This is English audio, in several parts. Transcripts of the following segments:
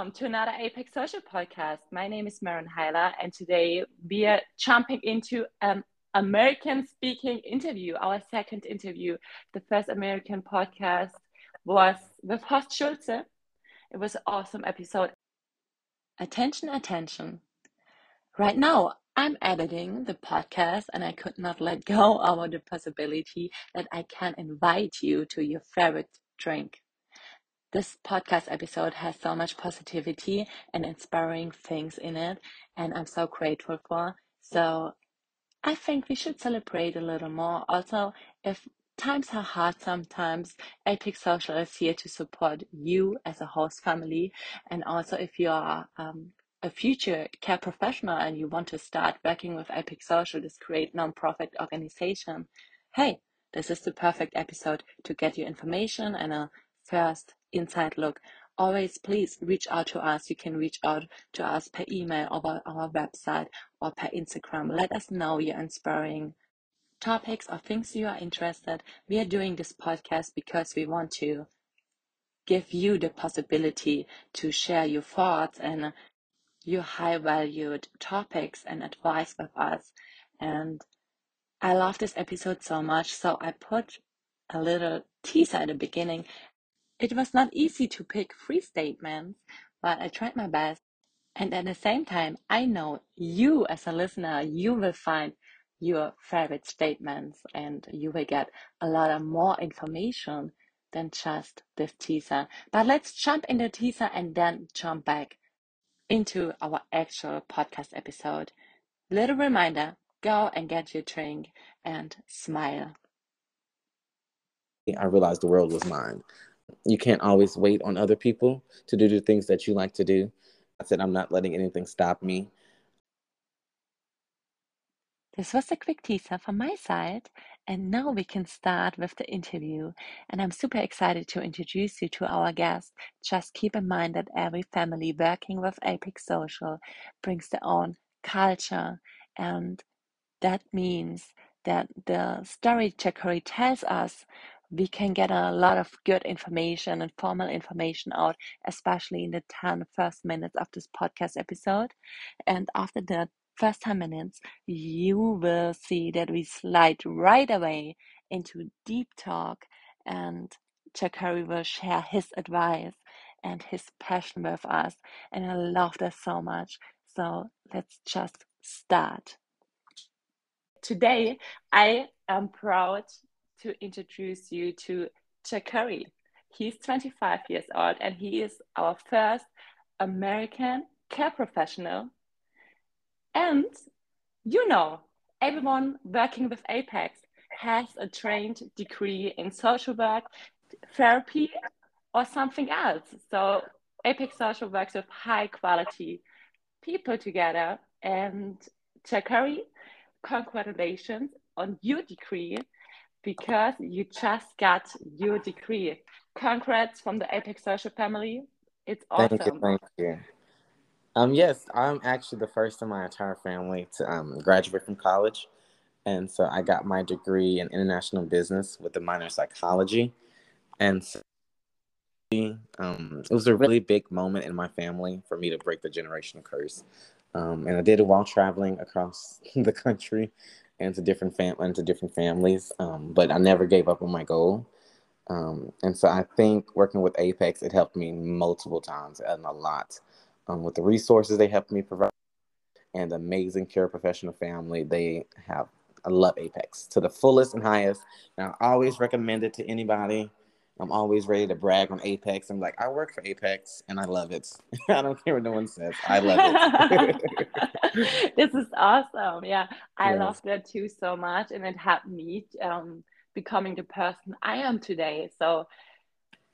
welcome to another Apex Social podcast. My name is Maren Heiler, and today we are jumping into an American speaking interview, our second interview. The first American podcast was with Horst Schulze. It was an awesome episode. Attention, attention. Right now, I'm editing the podcast and I could not let go of the possibility that I can invite you to your favorite drink. This podcast episode has so much positivity and inspiring things in it, and I'm so grateful for. So I think we should celebrate a little more. Also, if times are hard sometimes, Apex Social is here to support you as a host family. And also, if you are um, a future care professional and you want to start working with Apex Social, this great nonprofit organization, hey, this is the perfect episode to get you information and a first inside look, always please reach out to us. You can reach out to us per email or our website or per Instagram. Let us know your inspiring topics or things you are interested. We are doing this podcast because we want to give you the possibility to share your thoughts and your high valued topics and advice with us. And I love this episode so much, so I put a little teaser at the beginning it was not easy to pick three statements, but I tried my best. And at the same time, I know you as a listener, you will find your favorite statements and you will get a lot of more information than just this teaser. But let's jump into the teaser and then jump back into our actual podcast episode. Little reminder, go and get your drink and smile. I realized the world was mine you can't always wait on other people to do the things that you like to do. I said, I'm not letting anything stop me. This was a quick teaser from my side, and now we can start with the interview. And I'm super excited to introduce you to our guest. Just keep in mind that every family working with Apex Social brings their own culture, and that means that the story Jacory tells us we can get a lot of good information and formal information out, especially in the 10 first minutes of this podcast episode. And after the first 10 minutes, you will see that we slide right away into deep talk and Jacory will share his advice and his passion with us. And I love that so much. So let's just start. Today, I am proud to introduce you to Jacory. He's 25 years old and he is our first American care professional. And you know, everyone working with Apex has a trained degree in social work, therapy, or something else. So Apex Social works with high quality people together. And Jacory, congratulations on your degree because you just got your degree. Congrats from the Apex Social family. It's awesome. Thank you. Thank you. Um, yes, I'm actually the first in my entire family to um, graduate from college. And so I got my degree in international business with a minor in psychology. And so, um, it was a really big moment in my family for me to break the generational curse. Um, and I did it while traveling across the country and to different fam and to different families. Um, but I never gave up on my goal. Um, and so I think working with Apex, it helped me multiple times and a lot. Um, with the resources they helped me provide and the amazing care professional family they have. I love Apex to the fullest and highest. And I always recommend it to anybody I'm always ready to brag on Apex. I'm like, I work for Apex and I love it. I don't care what no one says. I love it. this is awesome. Yeah, I yes. love that too so much. And it helped me um, becoming the person I am today. So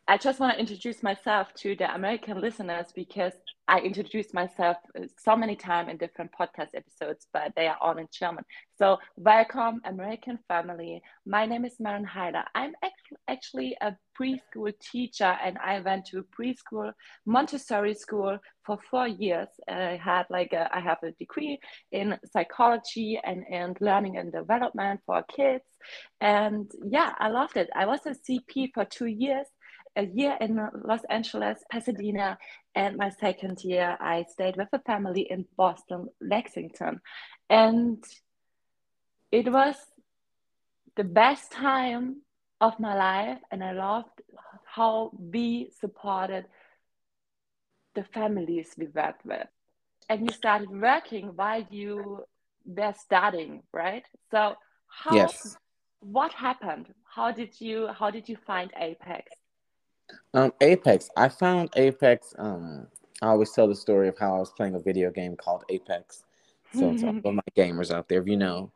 I just want to introduce myself to the American listeners because I introduced myself uh, so many times in different podcast episodes, but they are all in German. So, welcome, American family. My name is Maren Heider. I'm actually a preschool teacher, and I went to preschool Montessori school for four years. I had like a, I have a degree in psychology and and learning and development for kids, and yeah, I loved it. I was a CP for two years a year in Los Angeles, Pasadena, and my second year I stayed with a family in Boston, Lexington. And it was the best time of my life, and I loved how we supported the families we worked with. And you started working while you were studying, right? So how Yes. what happened? How did you how did you find Apex? Um, Apex. I found Apex. Um, I always tell the story of how I was playing a video game called Apex. So it's all of my gamers out there, if you know.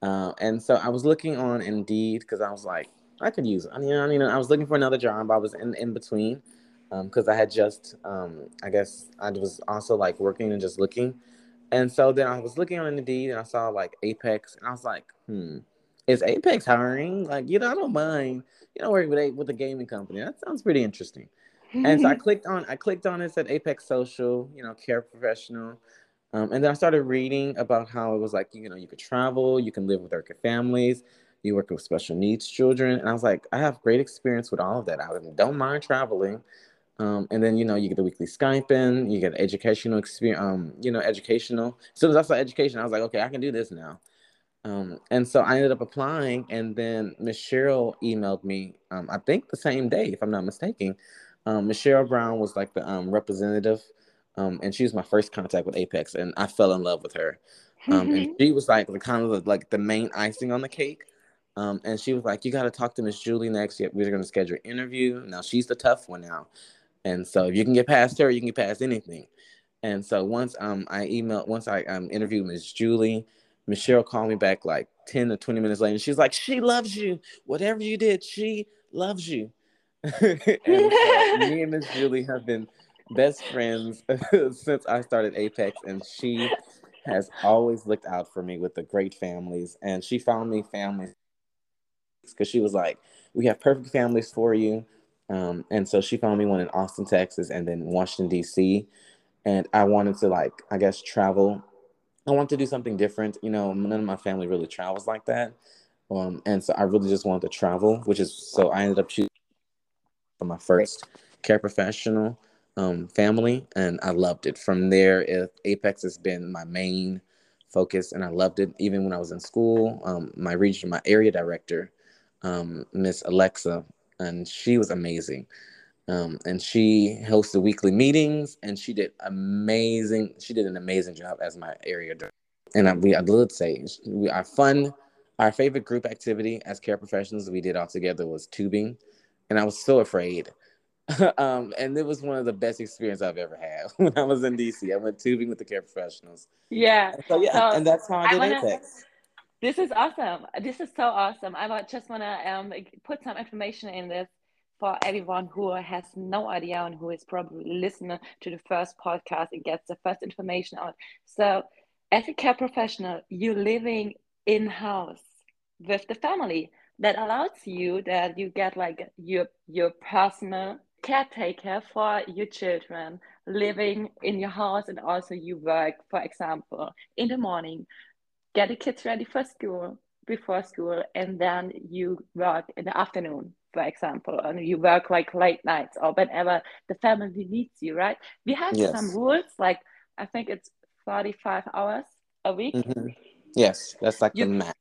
Uh, and so I was looking on Indeed because I was like, I could use. I mean, I mean, I was looking for another job. I was in in between because I had just, um, I guess, I was also like working and just looking. And so then I was looking on Indeed and I saw like Apex, and I was like, hmm, is Apex hiring? Like, you know, I don't mind, you know, working with a, with a gaming company. That sounds pretty interesting. And so I clicked on, I clicked on it, said Apex Social, you know, care professional. Um, and then I started reading about how it was like, you know, you could travel, you can live with working families, you work with special needs children. And I was like, I have great experience with all of that. I don't mind traveling. Um, and then you know you get the weekly Skyping, you get educational experience, um, you know, educational. As soon as I saw education, I was like, okay, I can do this now. Um, and so I ended up applying, and then Miss Cheryl emailed me. Um, I think the same day, if I'm not mistaken. Um, Miss Cheryl Brown was like the um, representative, um, and she was my first contact with Apex, and I fell in love with her. Um, and she was like the kind of the, like the main icing on the cake. Um, and she was like, "You got to talk to Miss Julie next. We're going to schedule an interview. Now she's the tough one now." And so if you can get past her, you can get past anything. And so once um I emailed once I um interviewed Miss Julie, Michelle called me back like 10 to 20 minutes later. And she's like, she loves you. Whatever you did, she loves you. and so me and Miss Julie have been best friends since I started Apex, and she has always looked out for me with the great families. And she found me families because she was like, We have perfect families for you. Um, and so she found me one in Austin, Texas, and then Washington, D.C. And I wanted to, like, I guess, travel. I wanted to do something different. You know, none of my family really travels like that. Um, and so I really just wanted to travel, which is so I ended up choosing for my first care professional um, family, and I loved it. From there, if Apex has been my main focus, and I loved it. Even when I was in school, um, my region, my area director, um, Miss Alexa, and she was amazing. Um, and she hosted weekly meetings, and she did amazing. She did an amazing job as my area director. And I, we, I would say, we, our fun, our favorite group activity as care professionals we did all together was tubing, and I was so afraid. um, and it was one of the best experiences I've ever had when I was in DC. I went tubing with the care professionals. Yeah. So yeah, so and that's how I did I wanna, Apex. This is awesome. This is so awesome. I just want to um, put some information in this for everyone who has no idea and who is probably listening to the first podcast and gets the first information out. So, as a care professional, you're living in house with the family. That allows you that you get like your your personal caretaker for your children living in your house and also you work for example in the morning get the kids ready for school before school and then you work in the afternoon for example and you work like late nights or whenever the family needs you right we have yes. some rules like i think it's 35 hours a week mm-hmm. yes that's like you, the max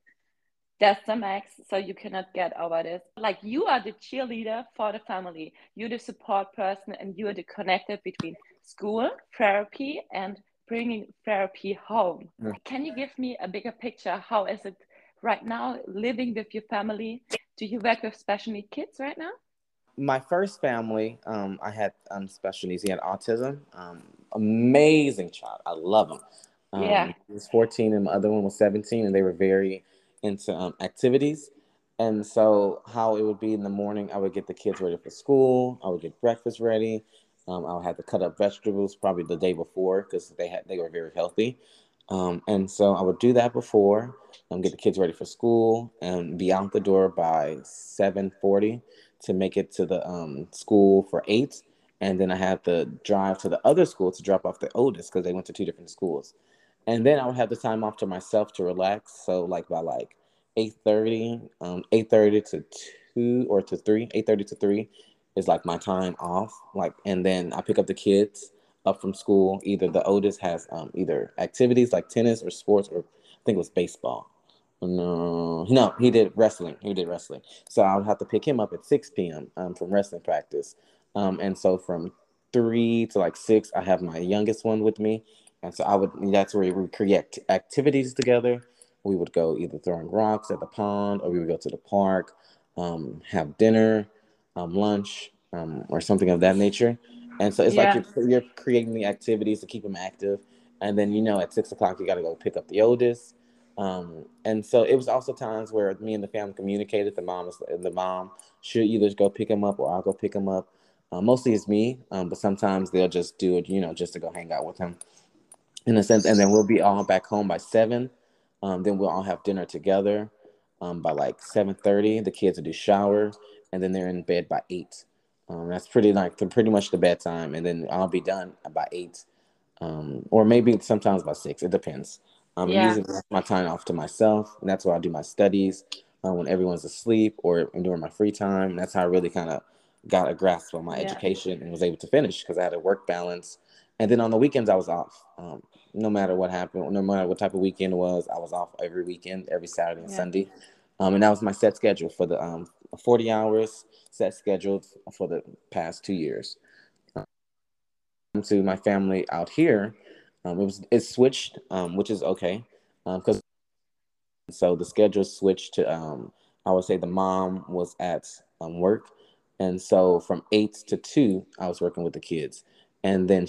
that's the max so you cannot get over this like you are the cheerleader for the family you're the support person and you're the connector between school therapy and bringing therapy home. Mm. Can you give me a bigger picture? How is it right now living with your family? Do you work with special needs kids right now? My first family, um, I had um, special needs. He had autism. Um, amazing child. I love him. Um, yeah. He was 14 and the other one was 17, and they were very into um, activities. And so, how it would be in the morning, I would get the kids ready for school. I would get breakfast ready. Um, I'll have to cut up vegetables probably the day before because they had they were very healthy. Um, and so I would do that before, um, get the kids ready for school, and be out the door by seven forty to make it to the um, school for eight. And then I had to drive to the other school to drop off the oldest because they went to two different schools. And then I would have the time off to myself to relax. So like by like 8.30, um, 8.30 to 2 or to 3, 8.30 to 3, is like my time off. Like, and then I pick up the kids up from school. Either the oldest has um, either activities like tennis or sports, or I think it was baseball. No, no, he did wrestling. He did wrestling. So I would have to pick him up at 6 p.m. Um, from wrestling practice. Um, and so from three to like six, I have my youngest one with me. And so I would, that's where we would create activities together. We would go either throwing rocks at the pond or we would go to the park, um, have dinner, um, lunch, um, or something of that nature. And so it's yeah. like you're, you're creating the activities to keep them active. And then, you know, at six o'clock, you got to go pick up the oldest. Um, and so it was also times where me and the family communicated. The mom was, the mom should either go pick him up or I'll go pick him up. Uh, mostly it's me, um, but sometimes they'll just do it, you know, just to go hang out with him, in a sense. And then we'll be all back home by seven. Um, then we'll all have dinner together um, by like seven thirty. The kids will do shower, and then they're in bed by eight. Um, that's pretty like pretty much the bedtime, and then I'll be done by eight, um, or maybe sometimes by six. It depends. Um, yeah. I'm using my time off to myself, and that's where I do my studies uh, when everyone's asleep or during my free time. And That's how I really kind of got a grasp on my yeah. education and was able to finish because I had a work balance. And then on the weekends, I was off. Um, no matter what happened, no matter what type of weekend it was, I was off every weekend, every Saturday and yeah. Sunday. Um, and that was my set schedule for the um, 40 hours set scheduled for the past two years. Um, to my family out here, um, it was it switched, um, which is okay, because um, so the schedule switched to um, I would say the mom was at um, work, and so from eight to two I was working with the kids, and then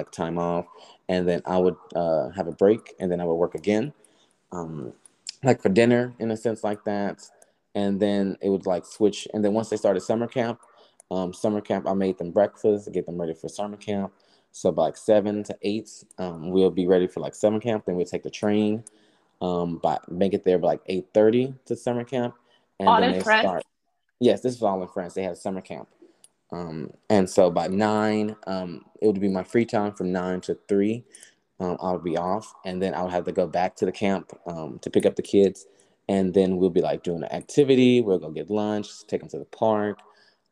like time off, and then I would uh, have a break, and then I would work again, um, like for dinner in a sense like that, and then it would like switch, and then once they started summer camp, um, summer camp I made them breakfast to get them ready for summer camp so by like seven to eight, um, we'll be ready for like summer camp. Then we'll take the train, um, by make it there by like eight thirty to summer camp, and all then they France? start. Yes, this is all in France. They have summer camp, um, and so by nine, um, it would be my free time from nine to three. Um, I would be off, and then I would have to go back to the camp um, to pick up the kids, and then we'll be like doing an activity. We'll go get lunch, take them to the park,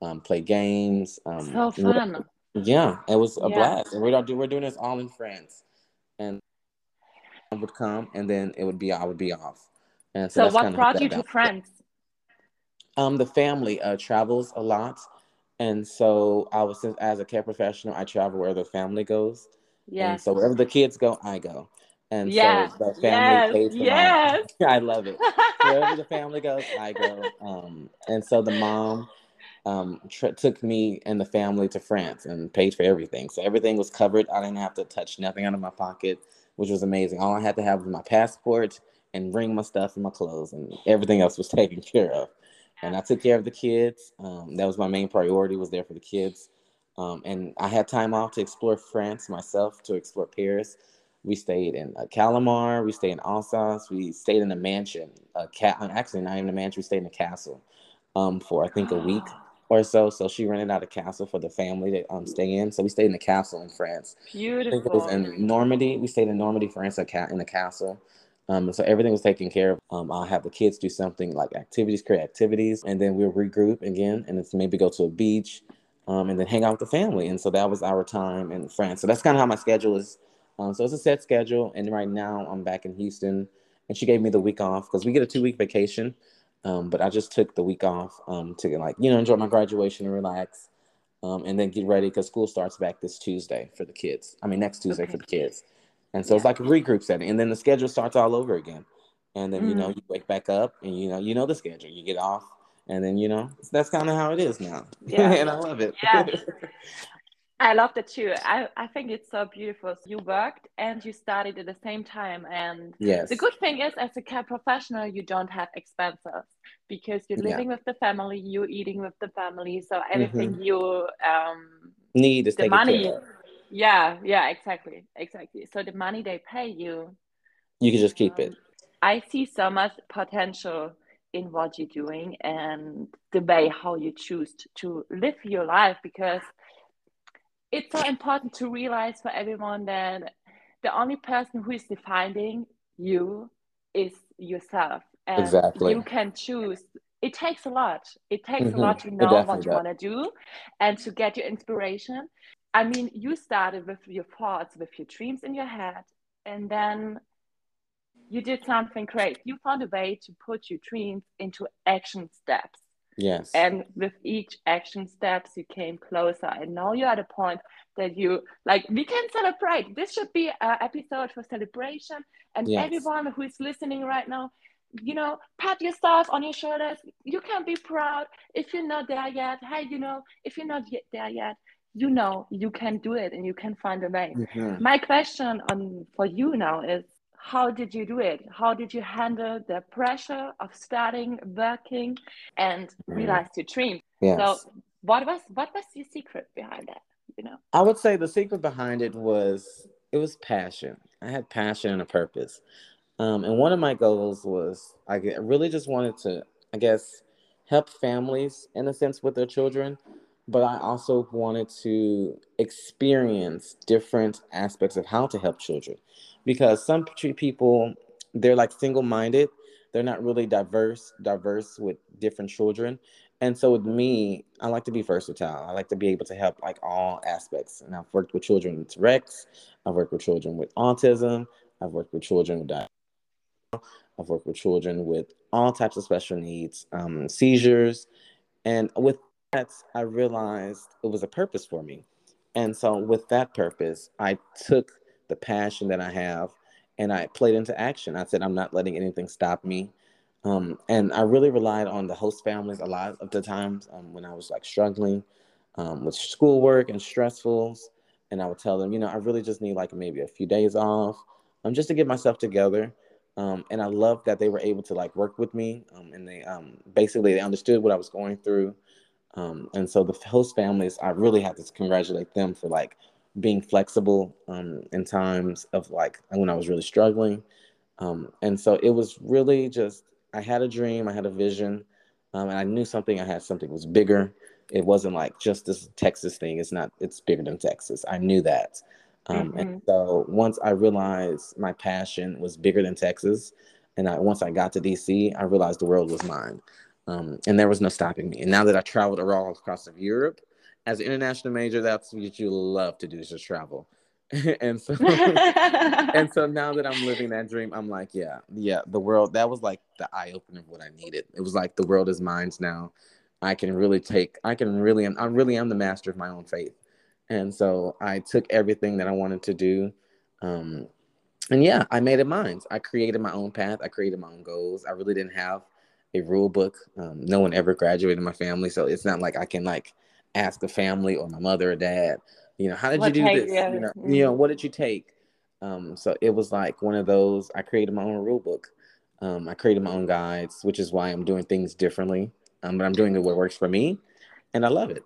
um, play games. Um, so fun. Yeah, it was a yeah. blast. And we're do we're doing this all in France. And I would come and then it would be I would be off. And so, so what brought you to France? Um, the family uh, travels a lot, and so I was as a care professional, I travel where the family goes. Yeah. And so wherever the kids go, I go. And yeah. so the family yes. pays for yes. my. I love it. wherever the family goes, I go. Um, and so the mom um, tr- took me and the family to France and paid for everything. So everything was covered. I didn't have to touch nothing out of my pocket, which was amazing. All I had to have was my passport and bring my stuff and my clothes, and everything else was taken care of. And I took care of the kids. Um, that was my main priority. Was there for the kids, um, and I had time off to explore France myself, to explore Paris. We stayed in uh, Colmar. We stayed in Alsace. We stayed in a mansion. A cat, actually, not even a mansion. We stayed in a castle um, for I think a week or so. So she rented out a castle for the family to um, stay in. So we stayed in the castle in France. Beautiful. It was in Normandy. We stayed in Normandy, France, in a castle. Um, so everything was taken care of. Um, I'll have the kids do something like activities, create activities, and then we'll regroup again, and it's maybe go to a beach, um, and then hang out with the family. And so that was our time in France. So that's kind of how my schedule is. Um, so it's a set schedule, and right now I'm back in Houston, and she gave me the week off because we get a two week vacation. Um, but I just took the week off um, to like you know enjoy my graduation and relax, um, and then get ready because school starts back this Tuesday for the kids. I mean next Tuesday okay. for the kids, and so yeah. it's like a regroup setting, and then the schedule starts all over again, and then mm. you know mm-hmm. you wake back up and you know you know the schedule. You get off, and then you know that's kind of how it is now, yeah. and I love it. Yeah. I love that too. I, I think it's so beautiful. You worked and you studied at the same time. And yes. the good thing is, as a care professional, you don't have expenses because you're living yeah. with the family, you're eating with the family. So everything mm-hmm. you um, need is the money. Yeah, yeah, exactly. Exactly. So the money they pay you, you can just keep um, it. I see so much potential in what you're doing and the way how you choose to live your life because it's so important to realize for everyone that the only person who is defining you is yourself. And exactly. You can choose it takes a lot. It takes mm-hmm. a lot to know what you want to do and to get your inspiration. I mean, you started with your thoughts, with your dreams in your head, and then you did something great. You found a way to put your dreams into action steps. Yes. And with each action steps, you came closer. And now you're at a point that you like, we can celebrate. This should be an episode for celebration. And yes. everyone who is listening right now, you know, pat yourself on your shoulders. You can be proud. If you're not there yet, hey, you know, if you're not yet there yet, you know you can do it and you can find a way. Mm-hmm. My question on for you now is how did you do it? How did you handle the pressure of starting working and mm-hmm. realize your dream? Yes. So what was what was your secret behind that? You know? I would say the secret behind it was it was passion. I had passion and a purpose. Um, and one of my goals was I really just wanted to, I guess, help families in a sense with their children, but I also wanted to experience different aspects of how to help children because some people they're like single-minded. They're not really diverse diverse with different children. And so with me i like to be versatile. I like to be able to help like all aspects. And i've worked with children with tourette's i've worked with children with autism. I've worked with children with diabetes i've worked with children with all types of special needs um, seizures. And with that i realized it was a purpose for me. And so with that purpose i took the passion that I have, and I played into action. I said, I'm not letting anything stop me. Um, and I really relied on the host families a lot of the times um, when I was like struggling um, with schoolwork and stressfuls. And I would tell them, you know, I really just need like maybe a few days off um, just to get myself together. Um, and I loved that they were able to like work with me um, and they um, basically they understood what I was going through. And so the host families, I really had to congratulate them for like being flexible um, in times of like when I was really struggling. Um, and so it was really just, I had a dream, I had a vision, um, and I knew something, I had something was bigger. It wasn't like just this Texas thing. It's not, it's bigger than Texas. I knew that. Um, mm-hmm. And so once I realized my passion was bigger than Texas, and I, once I got to DC, I realized the world was mine. Um, and there was no stopping me. And now that I traveled all across of Europe, as an international major, that's what you love to do is just travel. and so and so now that I'm living that dream, I'm like, yeah, yeah, the world that was like the eye opener of what I needed. It was like the world is mine now. I can really take I can really I really am the master of my own faith. And so I took everything that I wanted to do. Um, and yeah, I made it mine. I created my own path. I created my own goals. I really didn't have a rule book. Um, no one ever graduated in my family, so it's not like I can like ask a family or my mother or dad, you know, how did what you do take, this? Yeah. You know, mm-hmm. you know, what did you take? Um, so it was like one of those. I created my own rule book. Um, I created my own guides, which is why I'm doing things differently. Um, but I'm doing it what works for me, and I love it.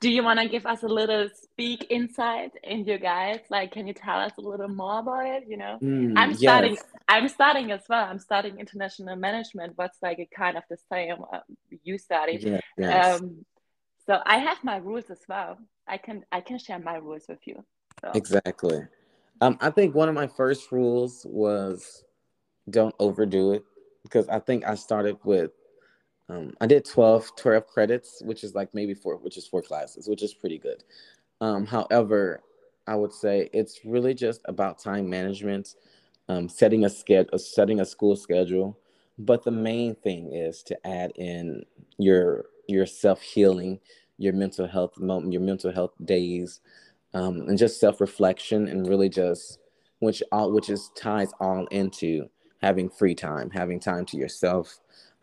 Do you want to give us a little speak insight in your guides? Like, can you tell us a little more about it? You know, mm, I'm starting. Yes. I'm starting as well. I'm starting international management. What's like a kind of the same uh, you study. Yes, yes. Um, so I have my rules as well. I can I can share my rules with you. So. Exactly. Um, I think one of my first rules was don't overdo it because I think I started with um, I did 12, 12 credits, which is like maybe four, which is four classes, which is pretty good. Um, however, I would say it's really just about time management, um, setting a schedule, setting a school schedule. But the main thing is to add in your your self healing, your mental health moment, your mental health days, um, and just self reflection, and really just which all which is ties all into having free time, having time to yourself,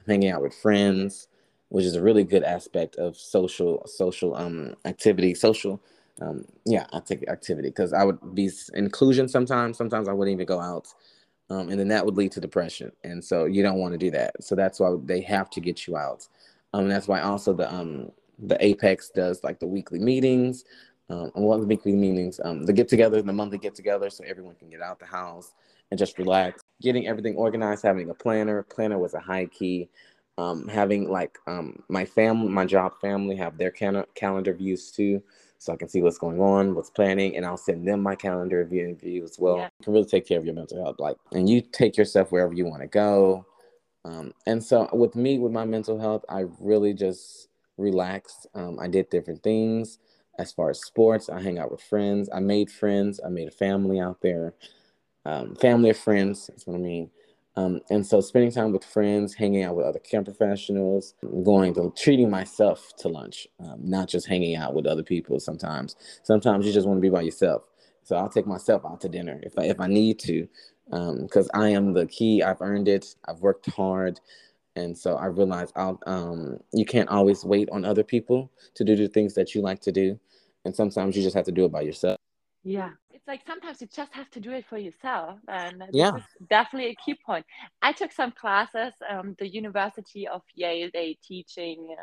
hanging out with friends, which is a really good aspect of social social um activity, social um yeah i take activity because i would be inclusion sometimes sometimes i wouldn't even go out um, and then that would lead to depression and so you don't want to do that so that's why they have to get you out um, that's why also the um, the Apex does like the weekly meetings, um, and one of the weekly meetings, um, the get together, the monthly get together, so everyone can get out the house and just relax. Getting everything organized, having a planner. Planner was a high key. Um, having like um, my family, my job family, have their cal- calendar views too, so I can see what's going on, what's planning, and I'll send them my calendar view, view as well. Yeah. You can really take care of your mental health, like, and you take yourself wherever you want to go Um, and so with me, with my mental health, I really just relaxed. Um, I did different things as far as sports. I hang out with friends. I made friends. I made a family out there. Um, family of friends. That's what I mean. Um, and so spending time with friends, hanging out with other care professionals, going to treating myself to lunch, um, not just hanging out with other people sometimes. Sometimes you just want to be by yourself. So I'll take myself out to dinner if I, if I need to, because um, I am the key. I've earned it. I've worked hard. And so I realized I'll, um, you can't always wait on other people to do the things that you like to do. And sometimes you just have to do it by yourself. Yeah. It's like sometimes you just have to do it for yourself. And yeah. definitely a key point. I took some classes, um, the University of Yale, they teaching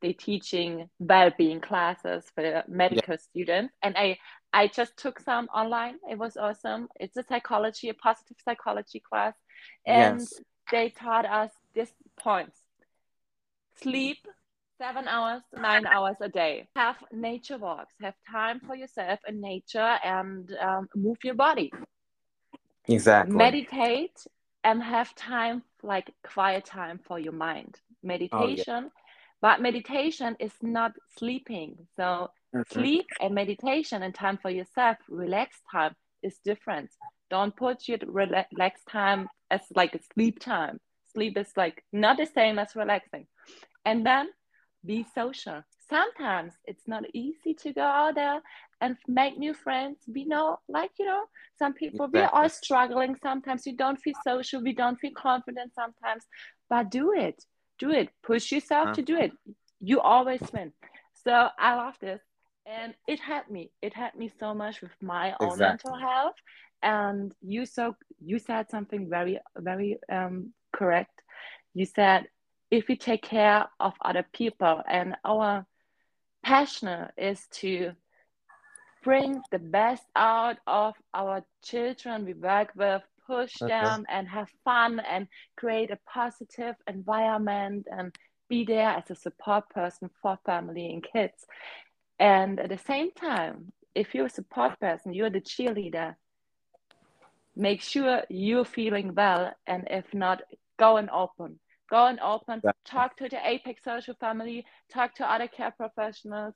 they teaching well-being classes for medical yeah. students and i i just took some online it was awesome it's a psychology a positive psychology class and yes. they taught us this points sleep seven hours, nine hours a day. Have nature walks, have time for yourself in nature and um, move your body. Exactly. Meditate and have time, like quiet time for your mind. Meditation, oh, yeah. but meditation is not sleeping. So, mm-hmm. sleep and meditation and time for yourself, relax time is different. Don't put your relax time as like a sleep time. Sleep is like not the same as relaxing. And then be social. Sometimes it's not easy to go out there and make new friends. We know, like, you know, some people, exactly. we are all struggling. Sometimes we don't feel social, we don't feel confident sometimes, but do it. Do it. Push yourself huh? to do it. You always win. So I love this. And it helped me. It helped me so much with my own exactly. mental health. And you so you said something very, very um, correct. You said if we take care of other people and our passion is to bring the best out of our children we work with push okay. them and have fun and create a positive environment and be there as a support person for family and kids and at the same time if you're a support person you're the cheerleader make sure you're feeling well and if not go and open Go and open, talk to the Apex Social family, talk to other care professionals.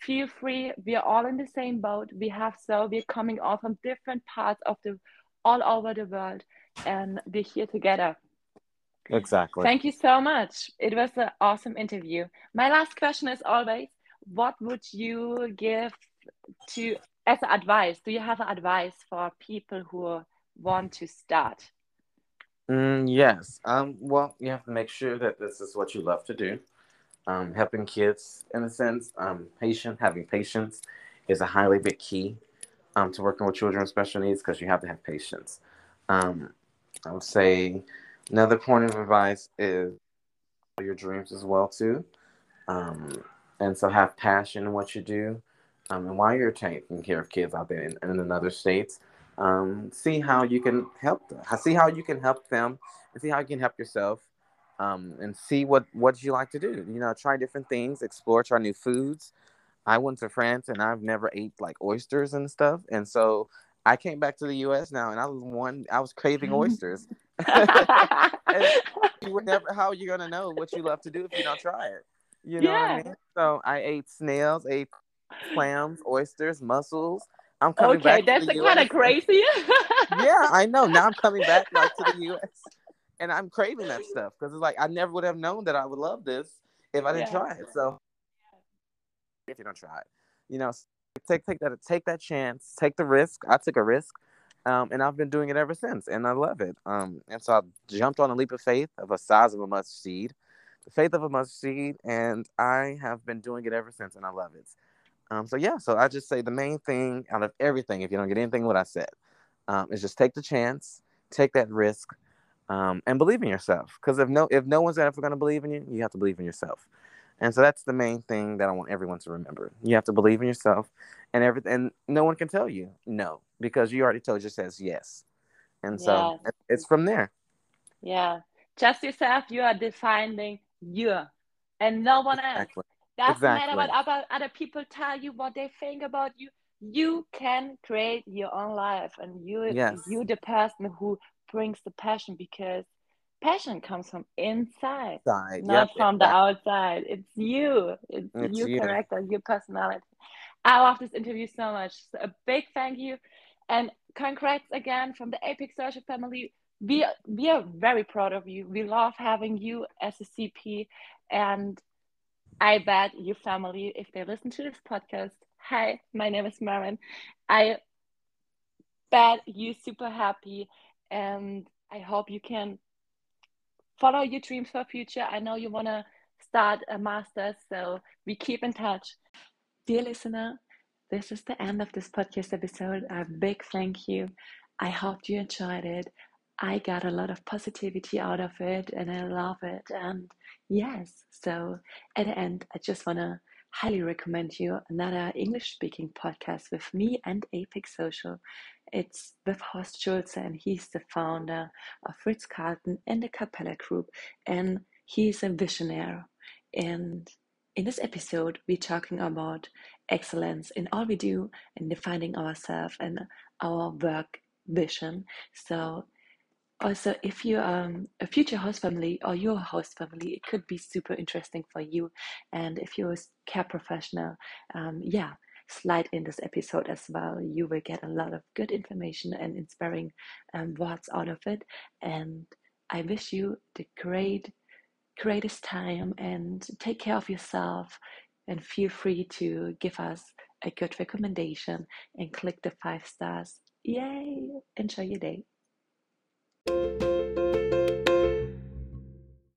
Feel free. We are all in the same boat. We have so we're coming all from different parts of the all over the world, and we're here together. Exactly. Thank you so much. It was an awesome interview. My last question is always, what would you give to as advice? Do you have advice for people who want to start? Mm, yes. Um, well, you have to make sure that this is what you love to do. Um, helping kids, in a sense, um, patient, having patience is a highly big key um, to working with children with special needs because you have to have patience. Um, I would say another point of advice is your dreams as well too, um, and so have passion in what you do. Um, and while you're taking care of kids out there in, in another states, um, see how you can help them. See how you can help them, and see how you can help yourself, um, and see what what you like to do. You know, try different things, explore, try new foods. I went to France and I've never ate like oysters and stuff, and so I came back to the U.S. now, and I was one. I was craving oysters. you would never. How are you gonna know what you love to do if you don't try it? You know yeah. what I mean? So I ate snails, ate clams, oysters, mussels. I'm coming okay, back. Okay, that's kind of crazy. yeah, I know. Now I'm coming back like to the U.S. and I'm craving that stuff because it's like I never would have known that I would love this if I didn't yeah. try it. So if you don't try it, you know, take take that take that chance, take the risk. I took a risk. Um, and I've been doing it ever since, and I love it. Um, and so I jumped on a leap of faith of a size of a mustard seed, faith of a mustard seed, and I have been doing it ever since, and I love it. Um, so yeah, so I just say the main thing out of everything, if you don't get anything what I said, um, is just take the chance, take that risk, um, and believe in yourself. Because if no if no one's ever going to believe in you, you have to believe in yourself. And so that's the main thing that I want everyone to remember. You have to believe in yourself, and everything. And no one can tell you no because you already told yourself yes. And so yes. it's from there. Yeah, just yourself. You are defining you, and no one exactly. else. Doesn't exactly. matter what other, other people tell you, what they think about you. You can create your own life, and you yes. you the person who brings the passion because passion comes from inside, Side. not Yep. from the outside. It's you. It's It's your you. character, your personality. I love this interview so much. So a big thank you and congrats again from the Apex Social family. We we are very proud of you. We love having you as a CP, and I bet your family, if they listen to this podcast, hi, my name is Maren. I bet you're super happy, and I hope you can follow your dreams for future. I know you want to start a master's, so we keep in touch. Dear listener, this is the end of this podcast episode. A big thank you. I hope you enjoyed it. I got a lot of positivity out of it and I love it. And yes, so at the end, I just want to highly recommend you another English speaking podcast with me and Apex Social. It's with Horst Schulze, and he's the founder of Ritz Carlton and the Capella Group, and he's a visionary. And in this episode, we're talking about excellence in all we do and defining ourselves and our work vision. So, also, if you're um, a future host family or your host family, it could be super interesting for you. And if you're a care professional, um, yeah, slide in this episode as well. You will get a lot of good information and inspiring um, words out of it. And I wish you the great, greatest time and take care of yourself. And feel free to give us a good recommendation and click the five stars. Yay! Enjoy your day. Thank you